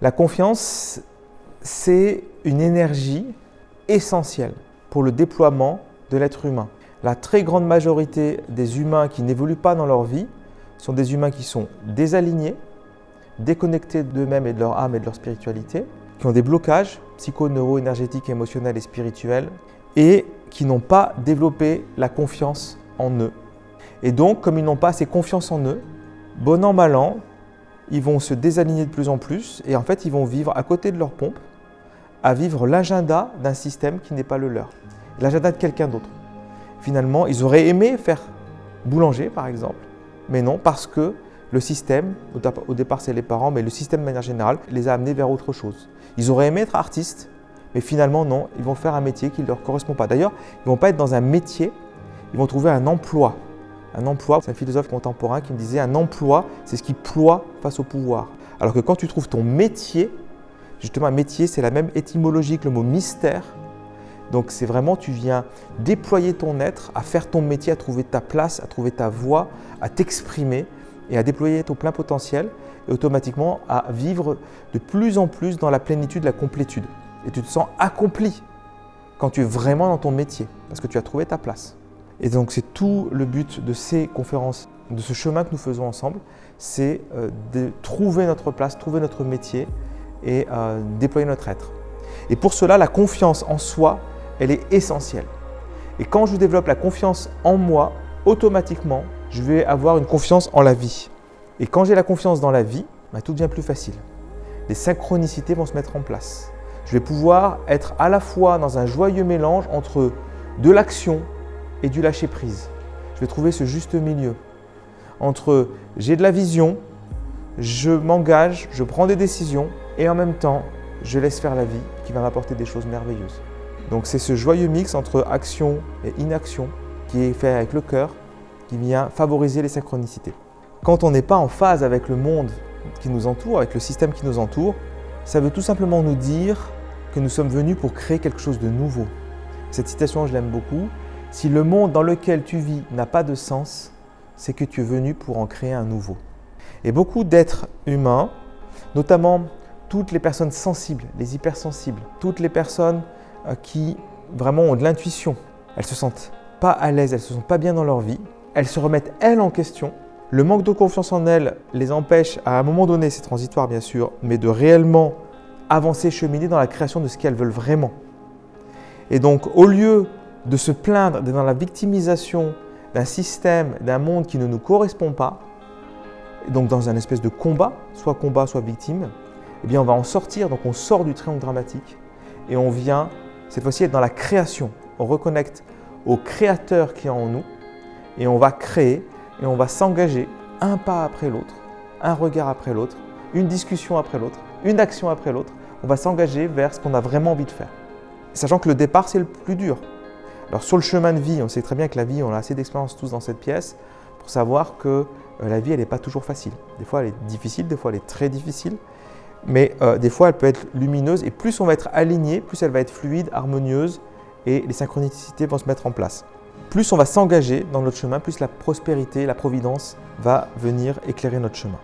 La confiance, c'est une énergie essentielle pour le déploiement de l'être humain. La très grande majorité des humains qui n'évoluent pas dans leur vie sont des humains qui sont désalignés, déconnectés d'eux-mêmes et de leur âme et de leur spiritualité, qui ont des blocages psycho, neuro, énergétiques, émotionnels et spirituels, et qui n'ont pas développé la confiance en eux. Et donc, comme ils n'ont pas assez confiance en eux, bon an, mal an, ils vont se désaligner de plus en plus, et en fait, ils vont vivre à côté de leur pompe, à vivre l'agenda d'un système qui n'est pas le leur, l'agenda de quelqu'un d'autre. Finalement, ils auraient aimé faire boulanger, par exemple, mais non, parce que le système, au départ c'est les parents, mais le système de manière générale, les a amenés vers autre chose. Ils auraient aimé être artistes, mais finalement non, ils vont faire un métier qui ne leur correspond pas. D'ailleurs, ils ne vont pas être dans un métier, ils vont trouver un emploi. Un emploi, c'est un philosophe contemporain qui me disait, un emploi, c'est ce qui ploie face au pouvoir. Alors que quand tu trouves ton métier, justement un métier, c'est la même étymologie que le mot mystère. Donc c'est vraiment, tu viens déployer ton être, à faire ton métier, à trouver ta place, à trouver ta voie, à t'exprimer et à déployer ton plein potentiel et automatiquement à vivre de plus en plus dans la plénitude, la complétude. Et tu te sens accompli quand tu es vraiment dans ton métier parce que tu as trouvé ta place. Et donc c'est tout le but de ces conférences, de ce chemin que nous faisons ensemble, c'est euh, de trouver notre place, trouver notre métier et euh, déployer notre être. Et pour cela, la confiance en soi, elle est essentielle. Et quand je développe la confiance en moi, automatiquement, je vais avoir une confiance en la vie. Et quand j'ai la confiance dans la vie, bah, tout devient plus facile. Les synchronicités vont se mettre en place. Je vais pouvoir être à la fois dans un joyeux mélange entre de l'action et du lâcher-prise. Je vais trouver ce juste milieu entre j'ai de la vision, je m'engage, je prends des décisions et en même temps, je laisse faire la vie qui va m'apporter des choses merveilleuses. Donc c'est ce joyeux mix entre action et inaction qui est fait avec le cœur qui vient favoriser les synchronicités. Quand on n'est pas en phase avec le monde qui nous entoure, avec le système qui nous entoure, ça veut tout simplement nous dire que nous sommes venus pour créer quelque chose de nouveau. Cette citation, je l'aime beaucoup. Si le monde dans lequel tu vis n'a pas de sens, c'est que tu es venu pour en créer un nouveau. Et beaucoup d'êtres humains, notamment toutes les personnes sensibles, les hypersensibles, toutes les personnes euh, qui vraiment ont de l'intuition, elles se sentent pas à l'aise, elles se sentent pas bien dans leur vie, elles se remettent elles en question. Le manque de confiance en elles les empêche à un moment donné, c'est transitoire bien sûr, mais de réellement avancer, cheminer dans la création de ce qu'elles veulent vraiment. Et donc au lieu de se plaindre dans la victimisation d'un système, d'un monde qui ne nous correspond pas, donc dans un espèce de combat, soit combat, soit victime, eh bien on va en sortir, donc on sort du triangle dramatique et on vient cette fois-ci être dans la création. On reconnecte au créateur qui est en nous et on va créer et on va s'engager un pas après l'autre, un regard après l'autre, une discussion après l'autre, une action après l'autre. On va s'engager vers ce qu'on a vraiment envie de faire. Sachant que le départ, c'est le plus dur. Alors sur le chemin de vie, on sait très bien que la vie, on a assez d'expérience tous dans cette pièce pour savoir que euh, la vie, elle n'est pas toujours facile. Des fois, elle est difficile, des fois, elle est très difficile. Mais euh, des fois, elle peut être lumineuse et plus on va être aligné, plus elle va être fluide, harmonieuse et les synchronicités vont se mettre en place plus on va s'engager dans notre chemin, plus la prospérité, la providence va venir éclairer notre chemin.